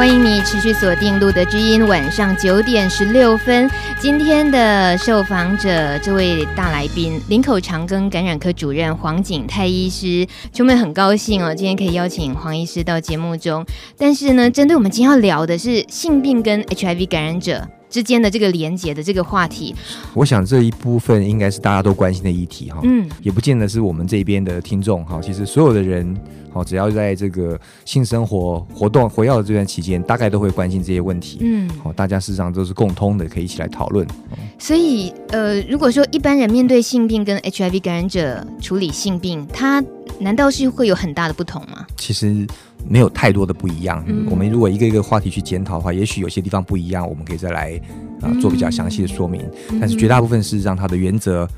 欢迎你持续锁定路德之音，晚上九点十六分。今天的受访者，这位大来宾，林口长庚感染科主任黄景泰医师，秋妹很高兴哦，今天可以邀请黄医师到节目中。但是呢，针对我们今天要聊的是性病跟 HIV 感染者之间的这个连接的这个话题，我想这一部分应该是大家都关心的议题哈。嗯，也不见得是我们这边的听众哈，其实所有的人。好，只要在这个性生活活动活跃的这段期间，大概都会关心这些问题。嗯，好，大家事实上都是共通的，可以一起来讨论。所以，呃，如果说一般人面对性病跟 HIV 感染者处理性病，他难道是会有很大的不同吗？其实没有太多的不一样。嗯，我们如果一个一个话题去检讨的话，也许有些地方不一样，我们可以再来啊、呃、做比较详细的说明。嗯，但是绝大部分事实上，它的原则。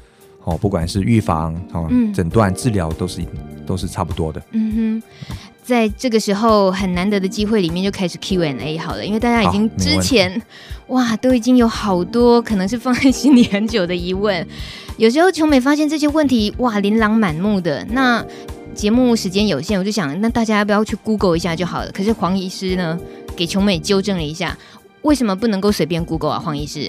哦，不管是预防、哦诊断、治疗，都是都是差不多的。嗯哼，在这个时候很难得的机会里面，就开始 Q&A 好了，因为大家已经之前哇都已经有好多可能是放在心里很久的疑问，有时候琼美发现这些问题哇琳琅满目的，那节目时间有限，我就想那大家要不要去 Google 一下就好了。可是黄医师呢，给琼美纠正了一下。为什么不能够随便 Google 啊，黄医师？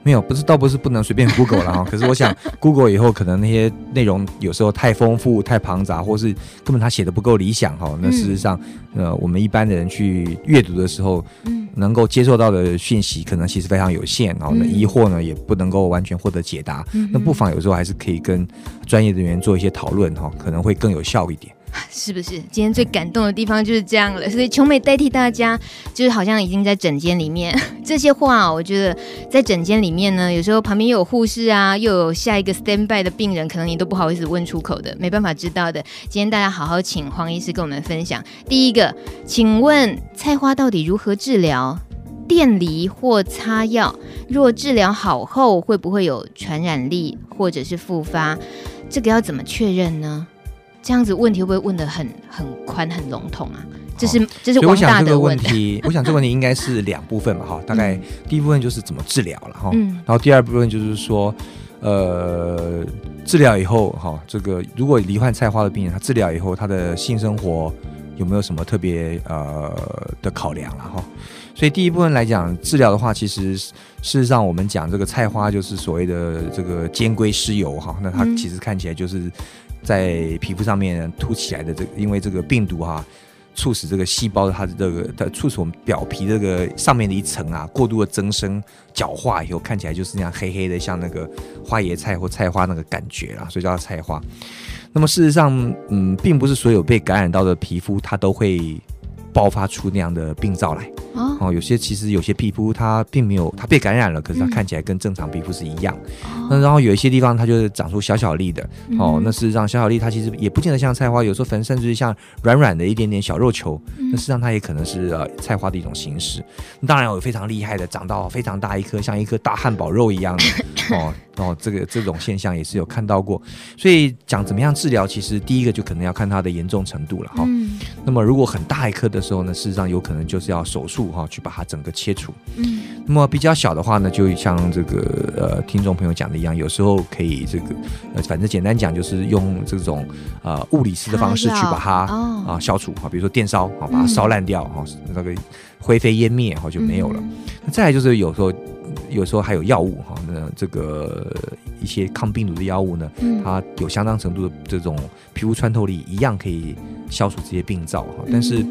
哦，没有，不是，倒不是不能随便 Google 了哈。可是我想 Google 以后可能那些内容有时候太丰富、太庞杂，或是根本他写的不够理想哈。那事实上，嗯、呃，我们一般的人去阅读的时候，嗯，能够接受到的讯息可能其实非常有限，然后呢，疑惑呢也不能够完全获得解答。嗯、那不妨有时候还是可以跟专业人员做一些讨论哈，可能会更有效一点。是不是今天最感动的地方就是这样了？所以琼美代替大家，就是好像已经在诊间里面 这些话，我觉得在诊间里面呢，有时候旁边又有护士啊，又有下一个 stand by 的病人，可能你都不好意思问出口的，没办法知道的。今天大家好好请黄医师跟我们分享。第一个，请问菜花到底如何治疗？电离或擦药，若治疗好后会不会有传染力或者是复发？这个要怎么确认呢？这样子问题会不会问的很很宽很笼统啊？这是这是王大的问题。我想这个问题应该是两部分嘛，哈，大概第一部分就是怎么治疗了哈，嗯然后第二部分就是说，呃，治疗以后哈，这个如果罹患菜花的病人，他治疗以后他的性生活有没有什么特别呃的考量了哈？所以第一部分来讲，治疗的话，其实事实上我们讲这个菜花就是所谓的这个尖龟湿疣哈，那它其实看起来就是。在皮肤上面凸起来的这个，因为这个病毒哈、促使这个细胞它的这个它促使我们表皮这个上面的一层啊过度的增生角化以后，看起来就是那样黑黑的，像那个花椰菜或菜花那个感觉啊，所以叫它菜花。那么事实上，嗯，并不是所有被感染到的皮肤它都会爆发出那样的病灶来。哦，有些其实有些皮肤它并没有，它被感染了，可是它看起来跟正常皮肤是一样。嗯、那然后有一些地方它就是长出小小粒的，哦，嗯、那事实上小小粒它其实也不见得像菜花，有时候粉甚至是像软软的一点点小肉球，嗯、那事实上它也可能是呃菜花的一种形式。当然有非常厉害的，长到非常大一颗，像一颗大汉堡肉一样的，哦哦，这个这种现象也是有看到过。所以讲怎么样治疗，其实第一个就可能要看它的严重程度了哈。哦嗯、那么如果很大一颗的时候呢，事实上有可能就是要手术哈。去把它整个切除。嗯，那么比较小的话呢，就像这个呃听众朋友讲的一样，有时候可以这个呃，反正简单讲就是用这种呃物理式的方式去把它啊、呃、消除啊，比如说电烧啊，把它烧烂掉哈，嗯、那个灰飞烟灭哈就没有了。那、嗯、再来就是有时候有时候还有药物哈，那这个一些抗病毒的药物呢，嗯、它有相当程度的这种皮肤穿透力，一样可以消除这些病灶哈，但是。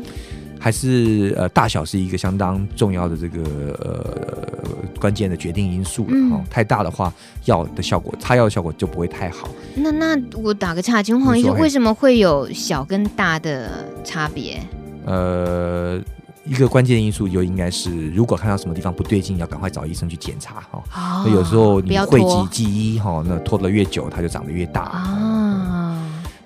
还是呃大小是一个相当重要的这个呃关键的决定因素了哈，嗯、太大的话药的效果，擦药的效果就不会太好。那那我打个岔，请问黄医生为什么会有小跟大的差别？呃，一个关键因素就应该是，如果看到什么地方不对劲，要赶快找医生去检查哈。哦、有时候你讳疾忌医哈，那拖得越久，它就长得越大啊。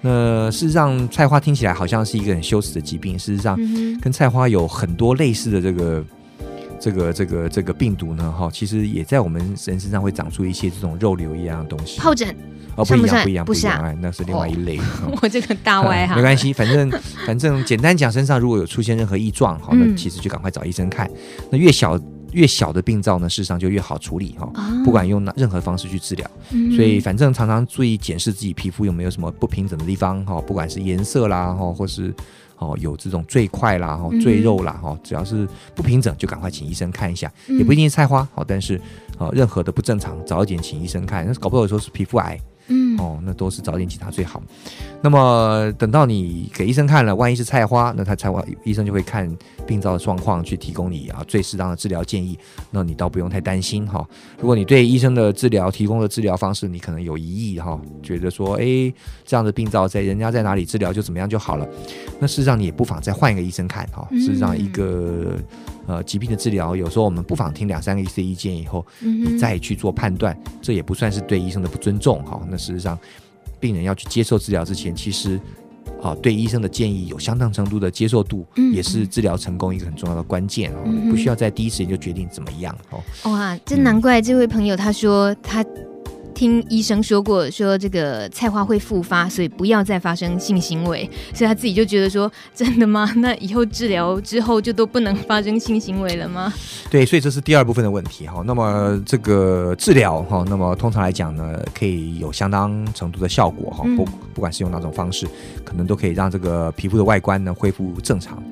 那事实上，菜花听起来好像是一个很羞耻的疾病。事实上，跟菜花有很多类似的这个、这个、这个、这个病毒呢，哈，其实也在我们人身上会长出一些这种肉瘤一样的东西。疱疹哦，不一样，不一样，不一样，哎，那是另外一类。我这个大歪哈，没关系，反正反正简单讲，身上如果有出现任何异状，好，那其实就赶快找医生看。那越小。越小的病灶呢，事实上就越好处理哈。不管用任何方式去治疗，所以反正常常注意检视自己皮肤有没有什么不平整的地方哈，不管是颜色啦哈，或是哦有这种赘块啦哈、赘肉啦哈，只要是不平整，就赶快请医生看一下，也不一定是菜花好，但是哦任何的不正常，早一点请医生看，那搞不好有时候是皮肤癌。嗯，哦，那都是早点检查最好。那么等到你给医生看了，万一是菜花，那他菜花医生就会看病灶的状况，去提供你啊最适当的治疗建议。那你倒不用太担心哈。如果你对医生的治疗提供的治疗方式，你可能有疑义哈，觉得说，哎，这样的病灶在人家在哪里治疗就怎么样就好了。那事实上你也不妨再换一个医生看哈。事实上一个。呃，疾病的治疗，有时候我们不妨听两三个医生意见以后，你再去做判断，这也不算是对医生的不尊重哈。那事实上，病人要去接受治疗之前，其实啊，对医生的建议有相当程度的接受度，也是治疗成功一个很重要的关键哦。不需要在第一时间就决定怎么样哦。哇，真难怪这位朋友他说他。听医生说过，说这个菜花会复发，所以不要再发生性行为。所以他自己就觉得说，真的吗？那以后治疗之后就都不能发生性行为了吗？对，所以这是第二部分的问题哈。那么这个治疗哈，那么通常来讲呢，可以有相当程度的效果哈。不不管是用哪种方式，可能都可以让这个皮肤的外观呢恢复正常。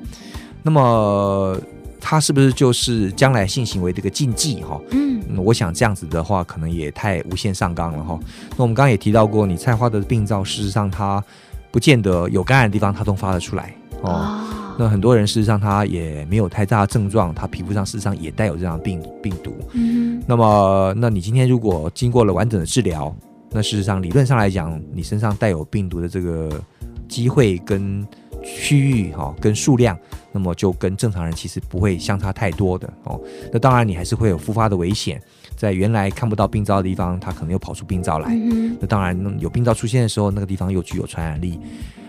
那么。它是不是就是将来性行为的一个禁忌哈？嗯，我想这样子的话，可能也太无限上纲了哈。那我们刚刚也提到过，你菜花的病灶，事实上它不见得有感染的地方，它都发得出来哦。那很多人事实上他也没有太大的症状，他皮肤上事实上也带有这样的病病毒。嗯，那么那你今天如果经过了完整的治疗，那事实上理论上来讲，你身上带有病毒的这个机会跟区域哈跟数量。那么就跟正常人其实不会相差太多的哦。那当然你还是会有复发的危险，在原来看不到病灶的地方，它可能又跑出病灶来。嗯、那当然有病灶出现的时候，那个地方又具有传染力。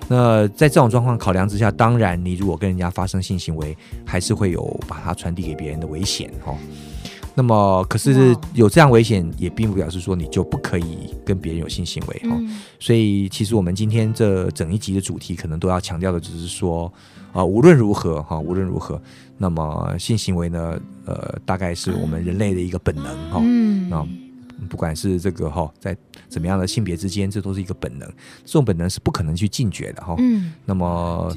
那在这种状况考量之下，当然你如果跟人家发生性行为，还是会有把它传递给别人的危险哦。那么可是有这样危险，也并不表示说你就不可以跟别人有性行为哈。嗯、所以其实我们今天这整一集的主题，可能都要强调的，只是说。啊，无论如何哈，无论如何，那么性行为呢，呃，大概是我们人类的一个本能哈。嗯。啊，不管是这个哈，在怎么样的性别之间，这都是一个本能，这种本能是不可能去禁绝的哈。嗯。那么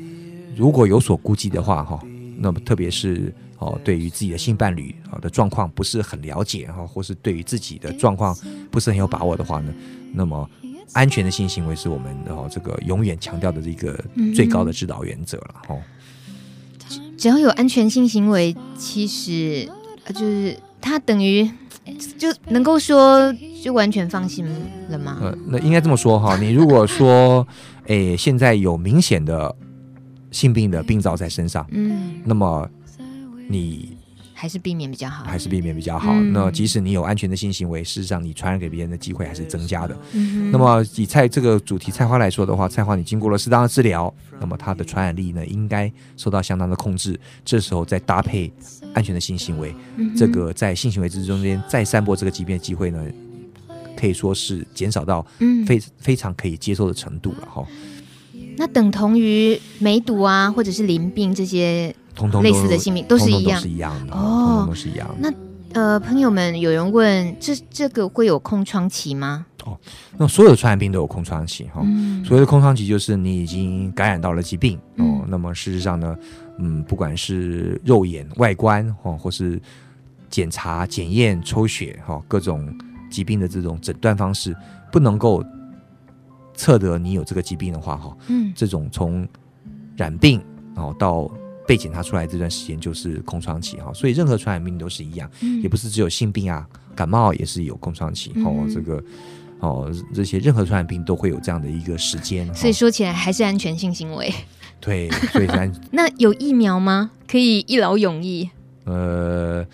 如果有所顾忌的话哈，那么特别是哦，对于自己的性伴侣啊的状况不是很了解哈，或是对于自己的状况不是很有把握的话呢，那么。安全的性行为是我们哦，这个永远强调的这个最高的指导原则了哦。只要有安全性行为，其实就是它等于就能够说就完全放心了吗？呃，那应该这么说哈。你如果说，诶，现在有明显的性病的病灶在身上，嗯，那么你。还是避免比较好，还是避免比较好。嗯、那即使你有安全的性行为，事实上你传染给别人的机会还是增加的。嗯、那么以菜这个主题菜花来说的话，菜花你经过了适当的治疗，那么它的传染力呢应该受到相当的控制。这时候再搭配安全的性行为，嗯、这个在性行为之中间再散播这个疾病的机会呢，可以说是减少到非、嗯、非常可以接受的程度了哈。那等同于梅毒啊，或者是淋病这些。通通类似的性病都是一样，都是一样的哦，都是一样的。那呃，朋友们，有人问，这这个会有空窗期吗？哦，那所有的传染病都有空窗期哈。嗯、所谓的空窗期就是你已经感染到了疾病、嗯、哦。那么事实上呢，嗯，不管是肉眼外观哦，或是检查、检验、抽血哈，各种疾病的这种诊断方式，不能够测得你有这个疾病的话哈，嗯，这种从染病哦到被检查出来这段时间就是空窗期哈，所以任何传染病都是一样，嗯、也不是只有性病啊，感冒也是有空窗期哦。嗯、这个哦，这些任何传染病都会有这样的一个时间，所以说起来还是安全性行为。对，所以安 那有疫苗吗？可以一劳永逸？呃，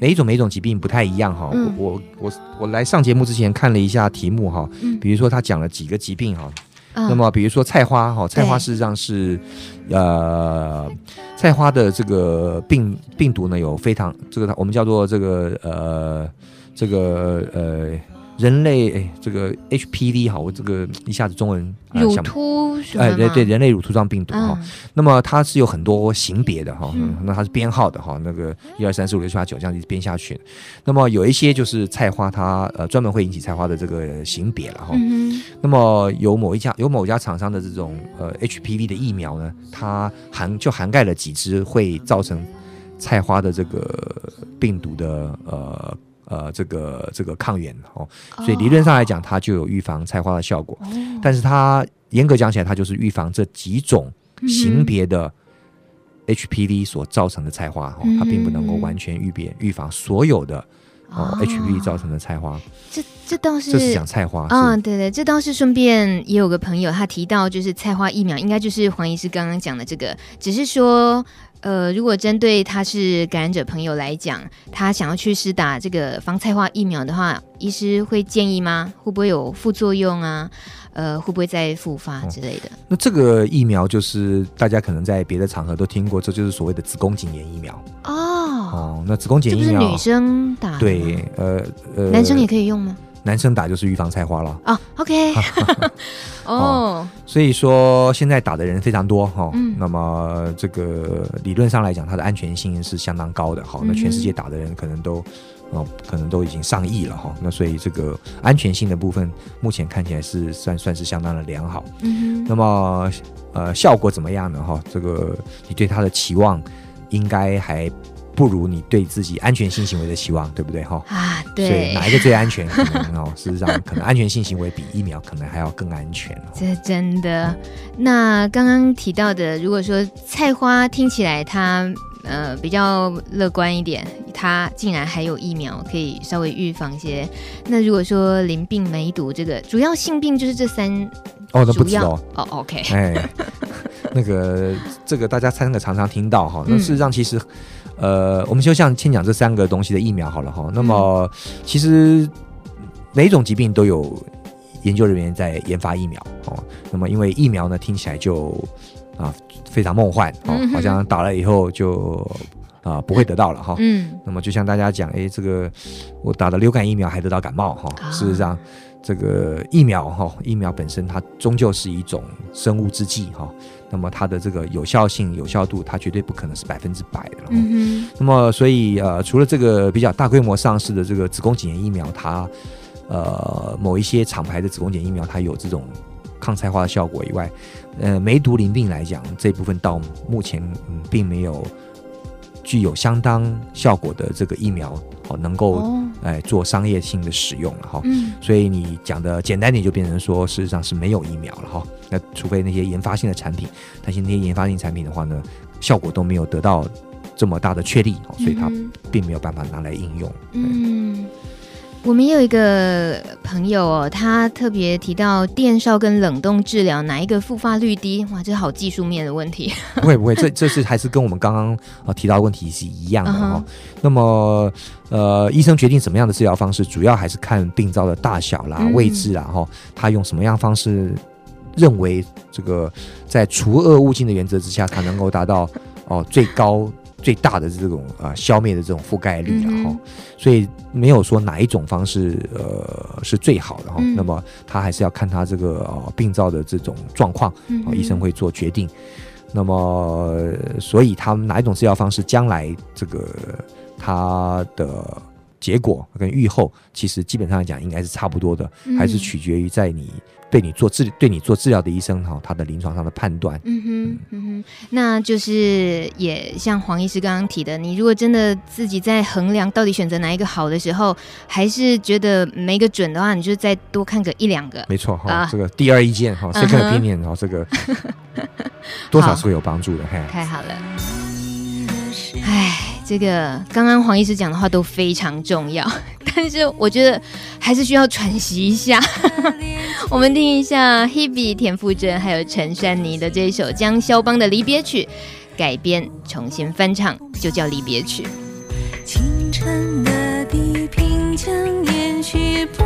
每一种每一种疾病不太一样哈。嗯、我我我我来上节目之前看了一下题目哈，嗯、比如说他讲了几个疾病哈。那么，比如说菜花哈，菜花事实上是，对呃，菜花的这个病病毒呢有非常这个我们叫做这个呃这个呃人类哎，这个 HPV 哈，我这个一下子中文乳突哎对对，人类乳突状病毒哈。那么它是有很多型别的哈，那它是编号的哈，那个一二三四五六七八九这样一直编下去。那么有一些就是菜花，它呃专门会引起菜花的这个型别了哈。那么有某一家有某家厂商的这种呃 HPV 的疫苗呢，它含就涵盖了几只会造成菜花的这个病毒的呃。呃，这个这个抗原哦，所以理论上来讲，它就有预防菜花的效果。但是它严格讲起来，它就是预防这几种型别的 HPV 所造成的菜花哦，它并不能够完全预别预防所有的哦 HPV 造成的菜花。这这倒是这是讲菜花啊，对对，这倒是顺便也有个朋友他提到，就是菜花疫苗应该就是黄医师刚刚讲的这个，只是说。呃，如果针对他是感染者朋友来讲，他想要去施打这个防菜花疫苗的话，医师会建议吗？会不会有副作用啊？呃，会不会再复发之类的？那这个疫苗就是大家可能在别的场合都听过，这就是所谓的子宫颈炎疫苗哦。哦，那子宫颈疫苗是女生打的？对，呃呃，男生也可以用吗？男生打就是预防菜花了。啊，OK，哦，所以说现在打的人非常多哈，嗯，那么这个理论上来讲，它的安全性是相当高的哈，那全世界打的人可能都哦，可能都已经上亿了哈，那所以这个安全性的部分目前看起来是算算是相当的良好，嗯，那么呃效果怎么样呢哈？这个你对它的期望应该还。不如你对自己安全性行为的期望，对不对哈？啊，对。所以哪一个最安全？可能哦，事实上，可能安全性行为比疫苗可能还要更安全。这真的。嗯、那刚刚提到的，如果说菜花听起来它呃比较乐观一点，它竟然还有疫苗可以稍微预防一些。那如果说淋病梅毒这个主要性病就是这三哦，那不知道哦，OK。哎，那个这个大家三个常常听到哈，那事实上其实。呃，我们就像先讲这三个东西的疫苗好了哈。那么，其实每一种疾病都有研究人员在研发疫苗哦。那么，因为疫苗呢，听起来就啊非常梦幻哦，好像打了以后就啊不会得到了哈。嗯。那么，就像大家讲，哎，这个我打了流感疫苗还得到感冒哈。事实上，这个疫苗哈，疫苗本身它终究是一种生物制剂哈。那么它的这个有效性、有效度，它绝对不可能是百分之百的。嗯。那么所以呃，除了这个比较大规模上市的这个子宫颈炎疫苗，它呃某一些厂牌的子宫颈疫苗，它有这种抗菜花的效果以外，呃，梅毒淋病来讲，这部分到目前嗯并没有具有相当效果的这个疫苗。哦，能够哎做商业性的使用了哈，嗯，所以你讲的简单点，就变成说，事实上是没有疫苗了哈。那除非那些研发性的产品，但是那些研发性产品的话呢，效果都没有得到这么大的确立，所以它并没有办法拿来应用。嗯。我们也有一个朋友哦，他特别提到电烧跟冷冻治疗哪一个复发率低？哇，这好技术面的问题。不会不会，这这是还是跟我们刚刚啊提到的问题是一样的哈、哦。Uh. 那么呃，医生决定什么样的治疗方式，主要还是看病灶的大小啦、位置啦哈，他用什么样方式认为这个在除恶务尽的原则之下，他能够达到哦最高。最大的这种啊、呃，消灭的这种覆盖率，然后、嗯，所以没有说哪一种方式呃是最好的哈。嗯、那么他还是要看他这个呃病灶的这种状况，嗯哼，医生会做决定。那么，所以他们哪一种治疗方式，将来这个他的结果跟预后，其实基本上来讲应该是差不多的，嗯、还是取决于在你。对你做治对你做治疗的医生哈，他的临床上的判断，嗯哼，嗯。哼，那就是也像黄医师刚刚提的，你如果真的自己在衡量到底选择哪一个好的时候，还是觉得没个准的话，你就再多看个一两个，没错哈，啊、这个第二意见哈，second opinion 哈，这个 多少是会有帮助的，太好了，哎。这个刚刚黄医师讲的话都非常重要，但是我觉得还是需要喘息一下。我们听一下 Hebe 田馥甄还有陈珊妮的这一首江肖邦的离别曲改编重新翻唱，就叫离别曲。清晨的地平线延续播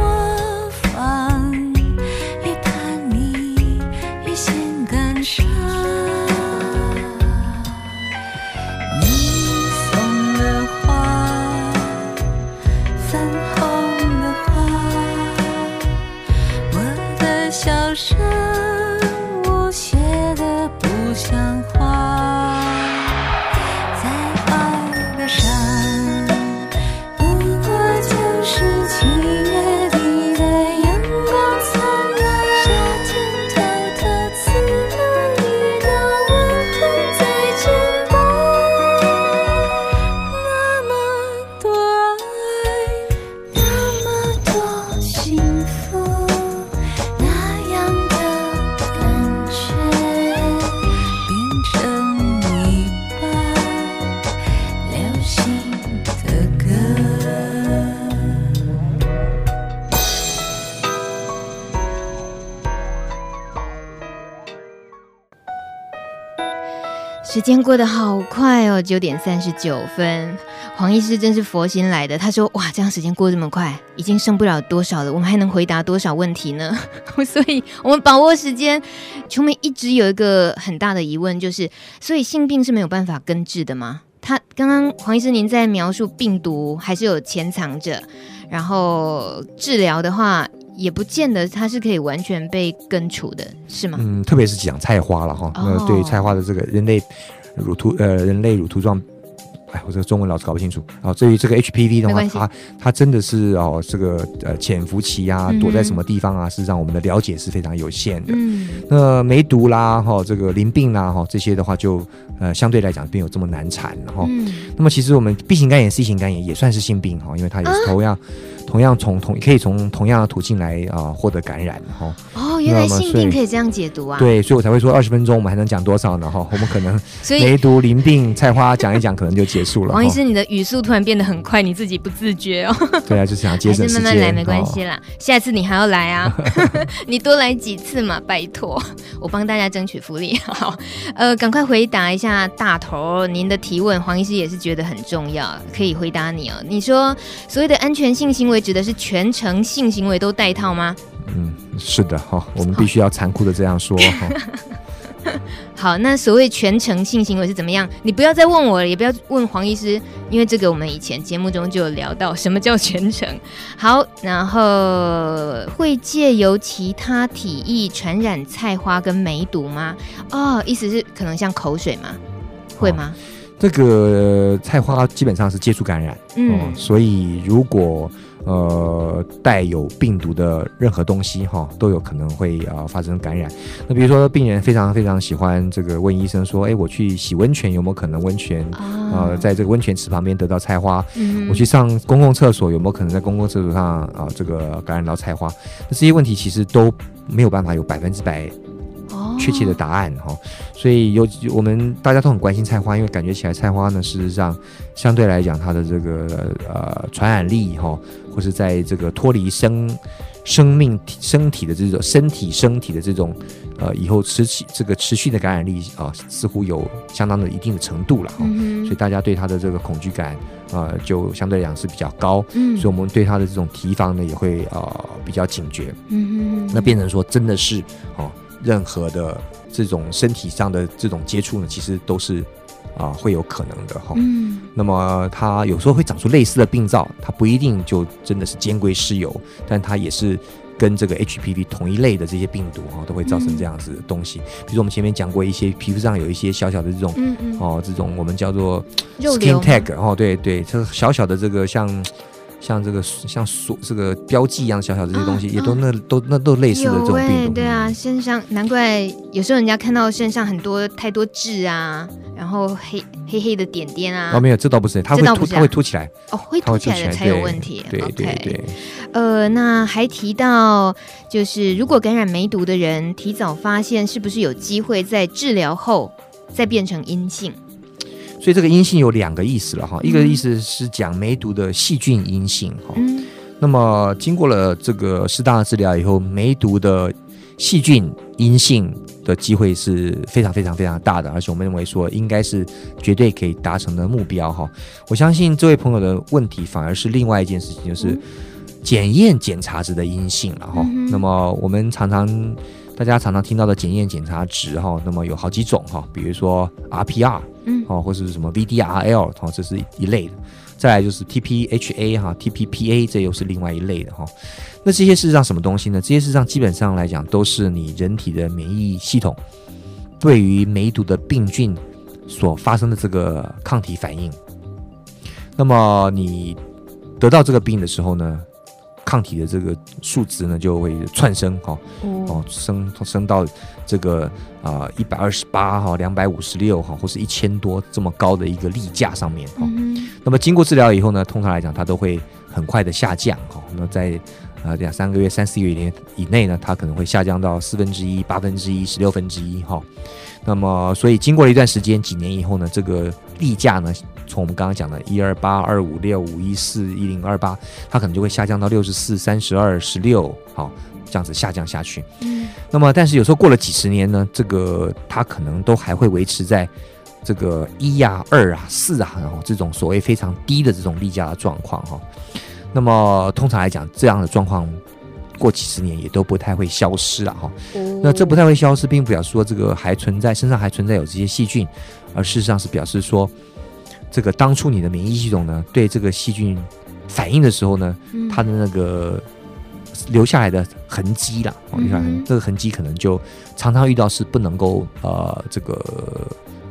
时间过得好快哦，九点三十九分。黄医师真是佛心来的。他说：“哇，这样时间过这么快，已经剩不了多少了。我们还能回答多少问题呢？所以我们把握时间。琼梅一直有一个很大的疑问，就是：所以性病是没有办法根治的吗？他刚刚黄医师您在描述病毒还是有潜藏着，然后治疗的话。”也不见得它是可以完全被根除的，是吗？嗯，特别是讲菜花了哈，那、哦、对菜花的这个人类乳突呃人类乳突状，哎，我这个中文老是搞不清楚。然后至于这个 HPV 的话，它它真的是哦这个呃潜伏期啊，躲在什么地方啊？嗯、事实上我们的了解是非常有限的。嗯，那梅毒啦哈，这个淋病啦哈，这些的话就呃相对来讲并没有这么难缠哈。嗯，那么其实我们 B 型肝炎、C 型肝炎也算是性病哈，因为它也是同样。啊同样从同可以从同样的途径来啊获得感染哈哦，原来性病可以这样解读啊？对，所以我才会说二十分钟我们还能讲多少呢哈？我们可能 梅毒、淋病、菜花讲一讲，可能就结束了。王医师，你的语速突然变得很快，你自己不自觉哦。对啊，就是想节省时间。慢慢来没关系啦，下次你还要来啊？你多来几次嘛，拜托，我帮大家争取福利。好，呃，赶快回答一下大头您的提问，黄医师也是觉得很重要，可以回答你哦。你说所谓的安全性行为。指的是全程性行为都戴套吗？嗯，是的哈，我们必须要残酷的这样说哈。好，那所谓全程性行为是怎么样？你不要再问我了，也不要问黄医师，因为这个我们以前节目中就有聊到什么叫全程。好，然后会借由其他体液传染菜花跟梅毒吗？哦，意思是可能像口水吗？会吗？哦，这个菜花基本上是接触感染，嗯，哦，所以如果呃，带有病毒的任何东西哈，都有可能会啊、呃、发生感染。那比如说，病人非常非常喜欢这个问医生说，哎，我去洗温泉有没有可能温泉啊、呃，在这个温泉池旁边得到菜花？嗯、我去上公共厕所有没有可能在公共厕所上啊、呃、这个感染到菜花？那这些问题其实都没有办法有百分之百。确切的答案哈，所以有我们大家都很关心菜花，因为感觉起来菜花呢，事实上相对来讲，它的这个呃传染力哈，或是在这个脱离生生命体身体的这种身体身体的这种呃以后持续这个持续的感染力啊，似乎有相当的一定的程度了哈，所以大家对它的这个恐惧感啊，就相对来讲是比较高，所以我们对它的这种提防呢也会啊比较警觉，嗯，那变成说真的是哦。任何的这种身体上的这种接触呢，其实都是啊会有可能的哈。嗯。那么它有时候会长出类似的病灶，它不一定就真的是兼归湿疣，但它也是跟这个 HPV 同一类的这些病毒哈，都会造成这样子的东西。比如说我们前面讲过一些皮肤上有一些小小的这种，嗯嗯。哦，这种我们叫做 skin tag 哦，对对，这小小的这个像。像这个像锁这个标记一样小小的这些东西，啊、也都那、啊、都那都类似的这种病毒。对啊，身上难怪有时候人家看到身上很多太多痣啊，然后黑黑黑的点点啊。哦，没有，这倒不是，它会凸，啊、它会凸起来。哦，会凸起来的才有问题。对对对，对，对。呃，那还提到就是，如果感染梅毒的人提早发现，是不是有机会在治疗后再变成阴性？所以这个阴性有两个意思了哈，一个意思是讲梅毒的细菌阴性哈，嗯，那么经过了这个适当的治疗以后，梅毒的细菌阴性的机会是非常非常非常大的，而且我们认为说应该是绝对可以达成的目标哈。我相信这位朋友的问题反而是另外一件事情，就是检验检查值的阴性了哈。那么我们常常。大家常常听到的检验检查值哈，那么有好几种哈，比如说 RPR，嗯，哦，或者是什么 VDRL，哦，这是一类的。再来就是 TPHA 哈，TPPA 这又是另外一类的哈。那这些事实上什么东西呢？这些事实上基本上来讲都是你人体的免疫系统对于梅毒的病菌所发生的这个抗体反应。那么你得到这个病的时候呢，抗体的这个数值呢就会窜升哈，哦升升到这个啊一百二十八哈两百五十六哈或是一千多这么高的一个例价上面哈。那么经过治疗以后呢，通常来讲它都会很快的下降哈。那在啊两三个月、三四个月以内呢，它可能会下降到四分之一、八分之一、十六分之一哈。那么所以经过了一段时间，几年以后呢，这个例价呢。从我们刚刚讲的一二八二五六五一四一零二八，它可能就会下降到六十四三十二十六，好，这样子下降下去。嗯，那么但是有时候过了几十年呢，这个它可能都还会维持在这个一啊二啊四啊，然后这种所谓非常低的这种例假的状况哈。那么通常来讲，这样的状况过几十年也都不太会消失了哈。那这不太会消失，并不表示说这个还存在身上还存在有这些细菌，而事实上是表示说。这个当初你的免疫系统呢，对这个细菌反应的时候呢，嗯、它的那个留下来的痕迹啦，你看、嗯、这个痕迹可能就常常遇到是不能够呃这个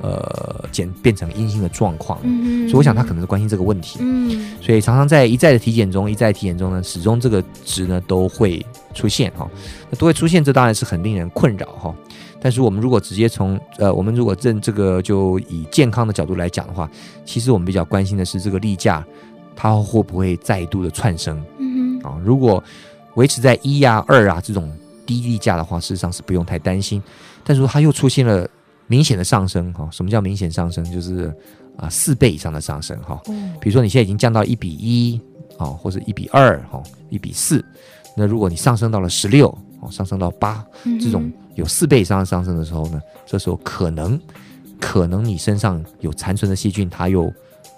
呃减变成阴性的状况，嗯、所以我想他可能是关心这个问题，嗯、所以常常在一再的体检中，一再的体检中呢，始终这个值呢都会出现哈，那都会出现，这当然是很令人困扰哈。但是我们如果直接从呃，我们如果认这个就以健康的角度来讲的话，其实我们比较关心的是这个例假，它会不会再度的窜升？啊，如果维持在一啊二啊这种低利价的话，事实上是不用太担心。但是说它又出现了明显的上升，哈，什么叫明显上升？就是啊四倍以上的上升，哈。嗯。比如说你现在已经降到一比一，啊，或者一比二，哈，一比四，那如果你上升到了十六。哦，上升到八，这种有四倍以上的上升的时候呢，这时候可能，可能你身上有残存的细菌，它又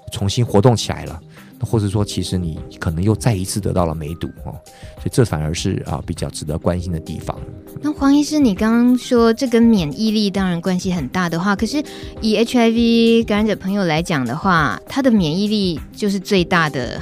重新活动起来了，或是说，其实你可能又再一次得到了梅毒哦，所以这反而是啊比较值得关心的地方。那黄医师，你刚刚说这跟免疫力当然关系很大的话，可是以 HIV 感染者朋友来讲的话，他的免疫力就是最大的。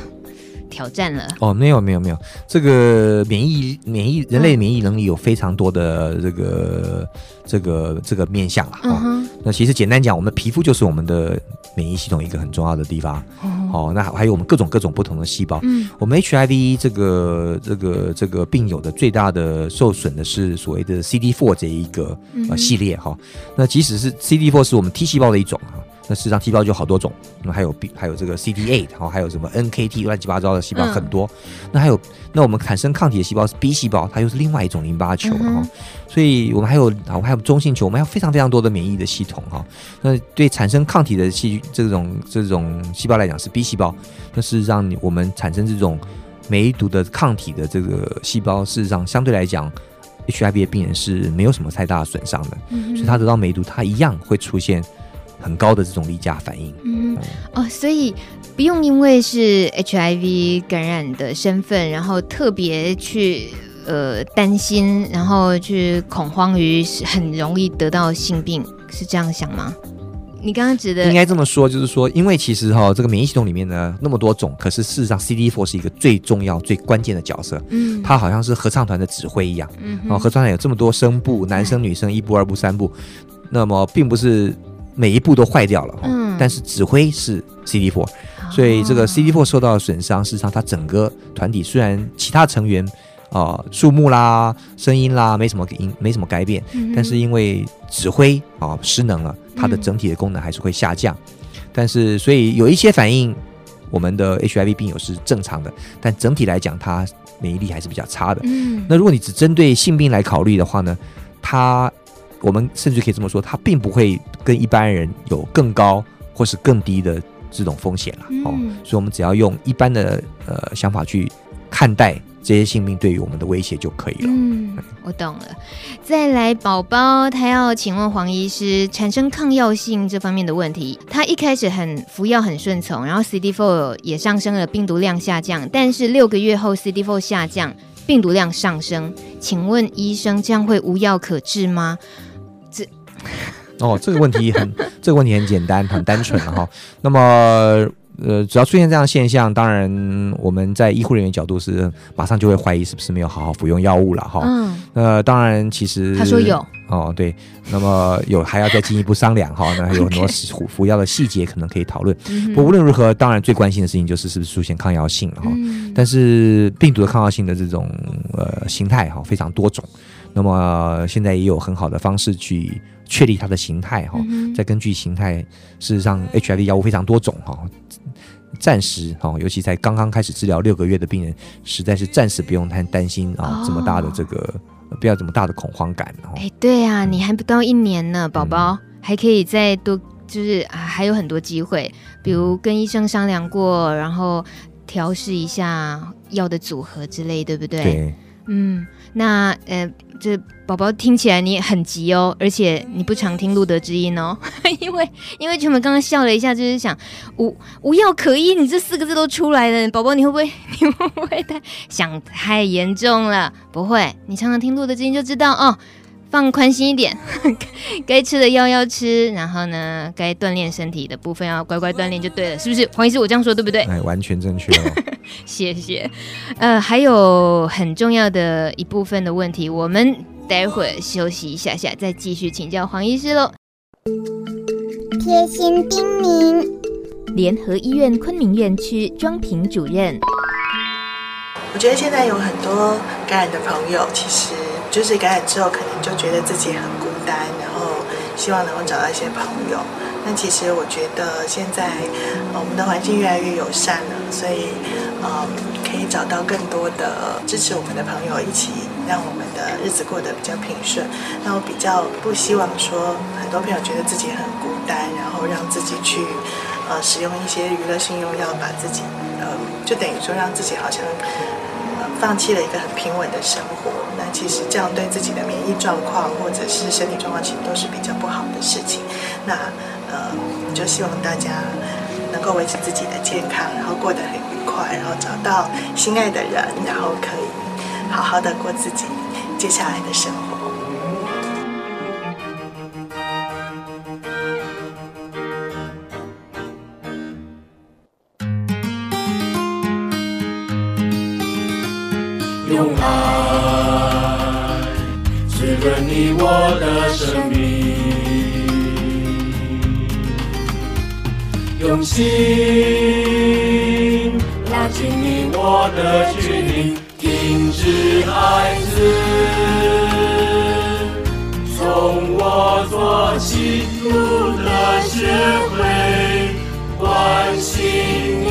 挑战了哦，没有没有没有，这个免疫免疫人类免疫能力有非常多的这个、嗯、这个这个面向啊。嗯、那其实简单讲，我们皮肤就是我们的免疫系统一个很重要的地方。嗯、哦，那还有我们各种各种不同的细胞。嗯，我们 HIV 这个这个这个病友的最大的受损的是所谓的 CD4 这一个呃系列哈。那即使是 CD4 是我们 T 细胞的一种哈。那事实际上 T 细胞就好多种，那还有 B，还有这个 CD8，然后还有什么 NKT 乱七八糟的细胞很多。嗯、那还有，那我们产生抗体的细胞是 B 细胞，它又是另外一种淋巴球哈。嗯、所以我们还有啊，我们还有中性球，我们还有非常非常多的免疫的系统哈。那对产生抗体的细菌这种这种细胞来讲是 B 细胞，那事实上我们产生这种梅毒的抗体的这个细胞，事实上相对来讲，HIV 的病人是没有什么太大的损伤的，嗯、所以他得到梅毒，他一样会出现。很高的这种例假反应，嗯哦，所以不用因为是 HIV 感染的身份，然后特别去呃担心，然后去恐慌于很容易得到性病，是这样想吗？你刚刚指的应该这么说，就是说，因为其实哈、哦，这个免疫系统里面呢那么多种，可是事实上 CD4 是一个最重要、最关键的角色，嗯，它好像是合唱团的指挥一样，嗯哼，然后合唱团有这么多声部，男生女生一部、二部、三部，那么并不是。每一步都坏掉了，嗯，但是指挥是 CD4，所以这个 CD4 受到的损伤，事实上它整个团体虽然其他成员啊数目啦、声音啦没什么音没什么改变，嗯、但是因为指挥啊失能了，它的整体的功能还是会下降。嗯、但是所以有一些反应，我们的 HIV 病友是正常的，但整体来讲，它免疫力还是比较差的。嗯，那如果你只针对性病来考虑的话呢，它。我们甚至可以这么说，它并不会跟一般人有更高或是更低的这种风险了哦。所以，我们只要用一般的呃想法去看待这些性命对于我们的威胁就可以了。嗯，我懂了。再来，宝宝他要请问黄医师，产生抗药性这方面的问题，他一开始很服药很顺从，然后 CD4 也上升了，病毒量下降，但是六个月后 CD4 下降，病毒量上升，请问医生这样会无药可治吗？哦，这个问题很，这个问题很简单，很单纯哈。那么呃，只要出现这样的现象，当然我们在医护人员角度是马上就会怀疑是不是没有好好服用药物了哈。嗯。呃，当然，其实他说有哦，对，那么有还要再进一步商量哈。那还有很多服服药的细节可能可以讨论。不过无论如何，当然最关心的事情就是是不是出现抗药性了哈。嗯。但是病毒的抗药性的这种呃形态哈非常多种，那么现在也有很好的方式去确立它的形态哈。再根据形态，事实上 HIV 药物非常多种哈。暂时哈，尤其才刚刚开始治疗六个月的病人，实在是暂时不用太担心啊，这么大的这个不要这么大的恐慌感。哎，对啊，你还不到一年呢，宝宝还可以再多，就是还有很多机会，比如跟医生商量过，然后调试一下药的组合之类，对不对？对，嗯。那呃，这宝宝听起来你很急哦，而且你不常听路德之音哦，因为因为全本刚刚笑了一下，就是想无无药可医，你这四个字都出来了，宝宝你会不会 你会不会太想太严重了？不会，你常常听路德之音就知道哦。放宽心一点，该吃的药要吃，然后呢，该锻炼身体的部分要乖乖锻炼就对了，是不是？黄医师，我这样说对不对？哎，完全正确哦。谢谢。呃，还有很重要的一部分的问题，我们待会儿休息一下下，再继续请教黄医师喽。贴心叮咛，联合医院昆明院区庄平主任，我觉得现在有很多感染的朋友，其实。就是感染之后，可能就觉得自己很孤单，然后希望能够找到一些朋友。那其实我觉得现在我们的环境越来越友善了，所以嗯，可以找到更多的支持我们的朋友，一起让我们的日子过得比较平顺。那我比较不希望说很多朋友觉得自己很孤单，然后让自己去呃使用一些娱乐性用药，把自己呃就等于说让自己好像。放弃了一个很平稳的生活，那其实这样对自己的免疫状况或者是身体状况，其实都是比较不好的事情。那呃，就希望大家能够维持自己的健康，然后过得很愉快，然后找到心爱的人，然后可以好好的过自己接下来的生活。用爱滋润你我的生命，心拉近你我的距离，停止孩子，从我做起，路德学会关心你。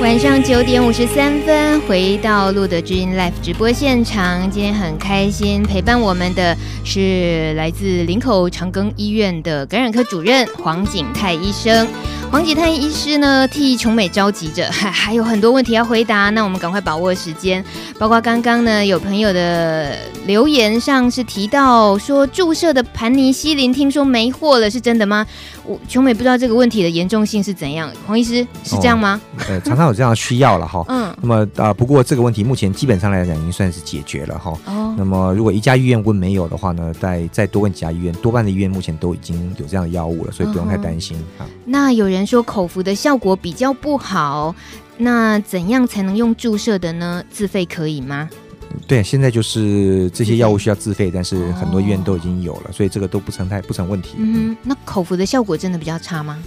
晚上九点五十三分，回到路德之音 Live 直播现场。今天很开心，陪伴我们的是来自林口长庚医院的感染科主任黄景泰医生。黄吉泰医师呢，替琼美着急着，还还有很多问题要回答。那我们赶快把握时间，包括刚刚呢，有朋友的留言上是提到说注射的盘尼西林听说没货了，是真的吗？我琼美不知道这个问题的严重性是怎样。黄医师是这样吗？哦、呃，常常有这样的需要了哈。嗯。那么啊、呃，不过这个问题目前基本上来讲已经算是解决了哈。哦。那么如果一家医院问没有的话呢，再再多问几家医院，多半的医院目前都已经有这样的药物了，所以不用太担心啊、哦。那有人。说口服的效果比较不好，那怎样才能用注射的呢？自费可以吗？对，现在就是这些药物需要自费，但是很多医院都已经有了，哦、所以这个都不成太不成问题。嗯，那口服的效果真的比较差吗？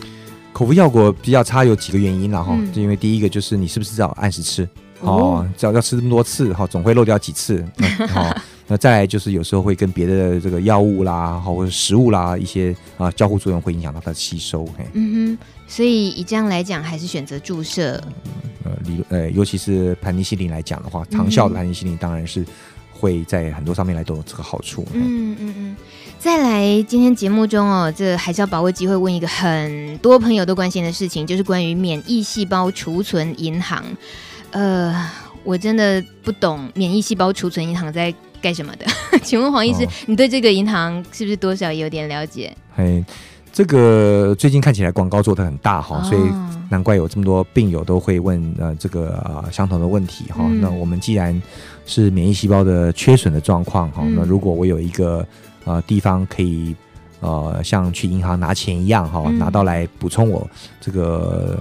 口服效果比较差有几个原因了哈，就、嗯、因为第一个就是你是不是要按时吃哦，只要要吃这么多次哈，总会漏掉几次。好、嗯。那再来就是有时候会跟别的这个药物啦，或者食物啦一些啊交互作用，会影响到它的吸收。嘿，嗯哼，所以以这样来讲，还是选择注射。呃，理呃，尤其是盘尼西林来讲的话，长效的盘尼西林当然是会在很多上面来都有这个好处。嗯嗯嗯。再来，今天节目中哦，这还是要把握机会问一个很多朋友都关心的事情，就是关于免疫细胞储存银行。呃，我真的不懂免疫细胞储存银行在。干什么的？请问黄医师，哦，你对这个银行是不是多少有点了解？嘿，这个最近看起来广告做得很大哈，哦，所以难怪有这么多病友都会问呃这个呃相同的问题哈，嗯。那我们既然是免疫细胞的缺损的状况哈，嗯，那如果我有一个呃地方可以。呃像去银行拿钱一样哈，嗯、拿到来补充我这个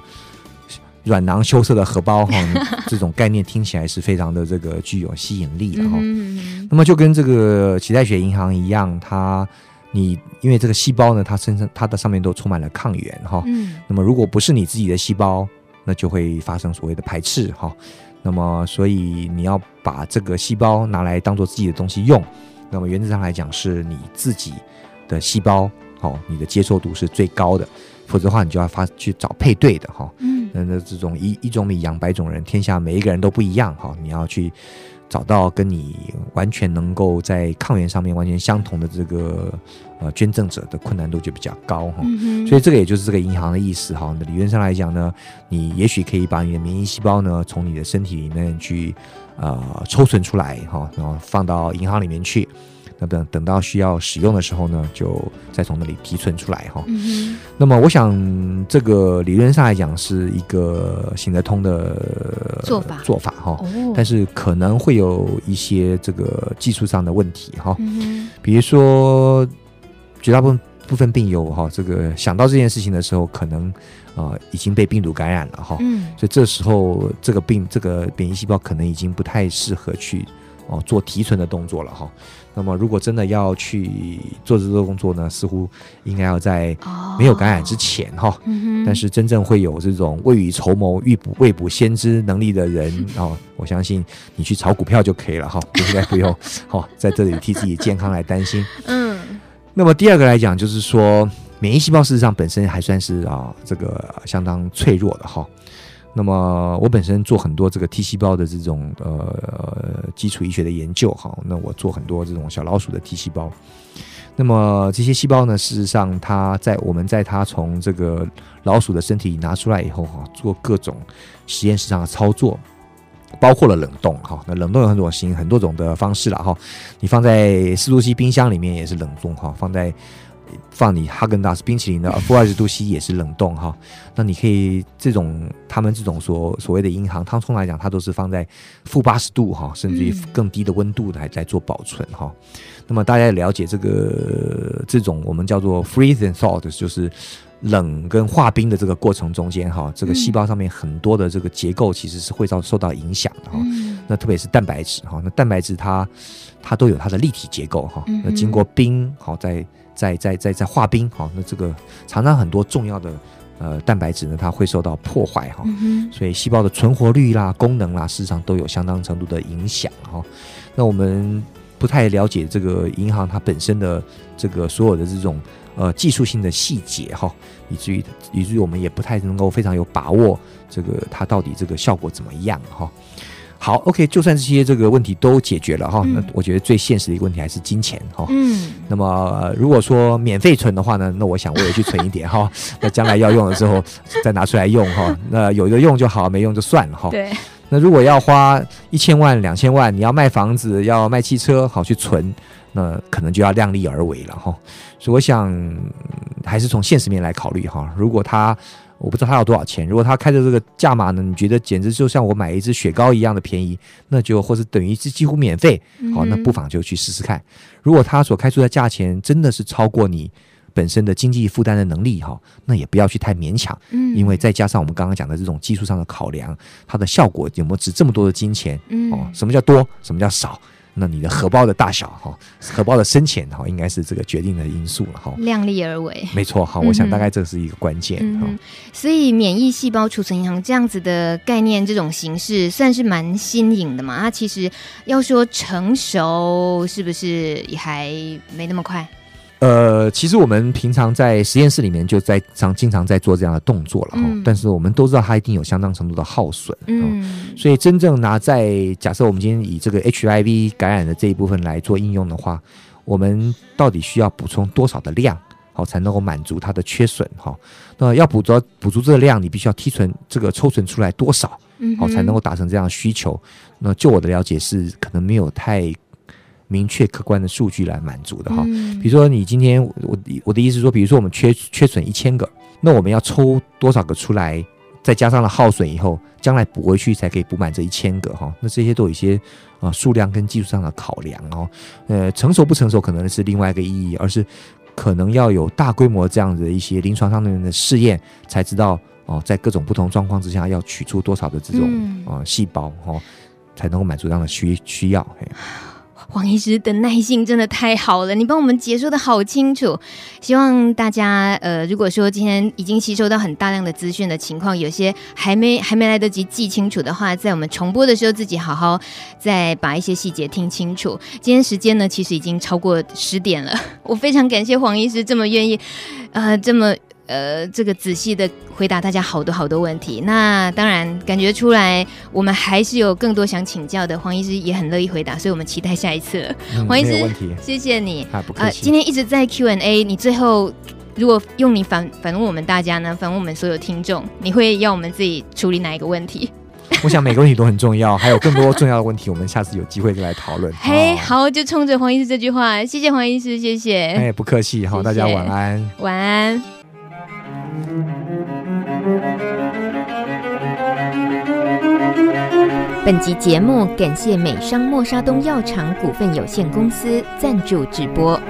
软囊羞涩的荷包哈，这种概念听起来是非常的这个具有吸引力的哈。嗯、那么就跟这个脐带血银行一样，它你因为这个细胞呢，它身上它的上面都充满了抗原哈。嗯。那么如果不是你自己的细胞，那就会发生所谓的排斥哈。那么，所以你要把这个细胞拿来当做自己的东西用。那么原则上来讲，是你自己的细胞，哦，你的接受度是最高的。否则的话，你就要发去找配对的哈。嗯。那那这种一一种米养百种人，天下每一个人都不一样哈。你要去。找到跟你完全能够在抗原上面完全相同的这个呃捐赠者的困难度就比较高哈，嗯、所以这个也就是这个银行的意思哈。那理论上来讲呢，你也许可以把你的免疫细胞呢从你的身体里面去呃抽存出来哈，然后放到银行里面去。那等等到需要使用的时候呢，就再从那里提存出来哈。那么我想这个理论上来讲是一个行得通的做法做法哈。哦、但是可能会有一些这个技术上的问题哈。比如说绝大部分部分病友哈，这个想到这件事情的时候，可能啊、呃、已经被病毒感染了哈。嗯。所以这时候这个病这个免疫细胞可能已经不太适合去哦做提存的动作了哈。那么，如果真的要去做这个工作呢，似乎应该要在没有感染之前哈。哦嗯、但是，真正会有这种未雨绸缪、预卜未卜先知能力的人 哦，我相信你去炒股票就可以了哈，应该不用 哦，在这里替自己健康来担心。嗯。那么第二个来讲，就是说免疫细胞事实上本身还算是啊，这个相当脆弱的哈。那么我本身做很多这个 T 细胞的这种呃基础医学的研究哈，那我做很多这种小老鼠的 T 细胞。那么这些细胞呢，事实上它在我们在它从这个老鼠的身体里拿出来以后哈，做各种实验室上的操作，包括了冷冻哈。那冷冻有很多种型很多种的方式了哈。你放在四度 C 冰箱里面也是冷冻哈，放在。放你哈根达斯冰淇淋的负二十度 C 也是冷冻哈，那你可以这种他们这种所所谓的银行汤冲来讲，它都是放在负八十度哈，甚至于更低的温度来在做保存哈。那么大家也了解这个这种我们叫做 freeze and thaw，就是冷跟化冰的这个过程中间哈，这个细胞上面很多的这个结构其实是会受受到影响的哈。那特别是蛋白质哈，那蛋白质它它都有它的立体结构哈，那经过冰好在。在在在在化冰哈，那这个常常很多重要的呃蛋白质呢，它会受到破坏哈，嗯、所以细胞的存活率啦、功能啦，事实上都有相当程度的影响哈。那我们不太了解这个银行它本身的这个所有的这种呃技术性的细节哈，以至于以至于我们也不太能够非常有把握这个它到底这个效果怎么样哈。好，OK，就算这些这个问题都解决了哈，嗯、那我觉得最现实的一个问题还是金钱哈。嗯。那么、呃、如果说免费存的话呢，那我想我也去存一点哈。那将来要用的时候再拿出来用哈。那有的用就好，没用就算了哈。对。那如果要花一千万、两千万，你要卖房子、要卖汽车，好去存，那可能就要量力而为了哈。所以我想还是从现实面来考虑哈。如果他。我不知道他要多少钱。如果他开的这个价码呢，你觉得简直就像我买一支雪糕一样的便宜，那就或是等于是几乎免费，好，那不妨就去试试看。如果他所开出的价钱真的是超过你本身的经济负担的能力，哈，那也不要去太勉强，嗯，因为再加上我们刚刚讲的这种技术上的考量，它的效果有没有值这么多的金钱？哦，什么叫多？什么叫少？那你的荷包的大小哈，荷包的深浅哈，应该是这个决定的因素了哈。量力而为，没错哈。我想大概这是一个关键哈、嗯。所以免疫细胞储存银行这样子的概念，这种形式算是蛮新颖的嘛。它其实要说成熟，是不是也还没那么快？呃，其实我们平常在实验室里面就在常经常在做这样的动作了哈，嗯、但是我们都知道它一定有相当程度的耗损，嗯，所以真正拿在假设我们今天以这个 HIV 感染的这一部分来做应用的话，我们到底需要补充多少的量，好才能够满足它的缺损哈？那要补足补足这个量，你必须要提存这个抽存出来多少，好才能够达成这样的需求？那就我的了解是，可能没有太。明确客观的数据来满足的哈，比如说你今天我我的意思是说，比如说我们缺缺损一千个，那我们要抽多少个出来，再加上了耗损以后，将来补回去才可以补满这一千个哈。那这些都有一些啊数量跟技术上的考量哦。呃，成熟不成熟可能是另外一个意义，而是可能要有大规模这样子的一些临床上面的试验，才知道哦，在各种不同状况之下，要取出多少的这种啊细胞哦，才能够满足这样的需需要。嘿黄医师的耐性真的太好了，你帮我们解说的好清楚。希望大家呃，如果说今天已经吸收到很大量的资讯的情况，有些还没还没来得及记清楚的话，在我们重播的时候，自己好好再把一些细节听清楚。今天时间呢，其实已经超过十点了，我非常感谢黄医师这么愿意，呃，这么。呃，这个仔细的回答大家好多好多问题。那当然感觉出来，我们还是有更多想请教的。黄医师也很乐意回答，所以我们期待下一次了。嗯、黄医师，谢谢你。啊，不客气。呃，今天一直在 Q&A，你最后如果用你反反问我们大家呢，反问我们所有听众，你会要我们自己处理哪一个问题？我想每个问题都很重要，还有更多重要的问题，我们下次有机会再来讨论。嘿，好，就冲着黄医师这句话，谢谢黄医师，谢谢。哎，不客气，好，大家晚安，晚安。本集节目感谢美商莫沙东药厂股份有限公司赞助直播。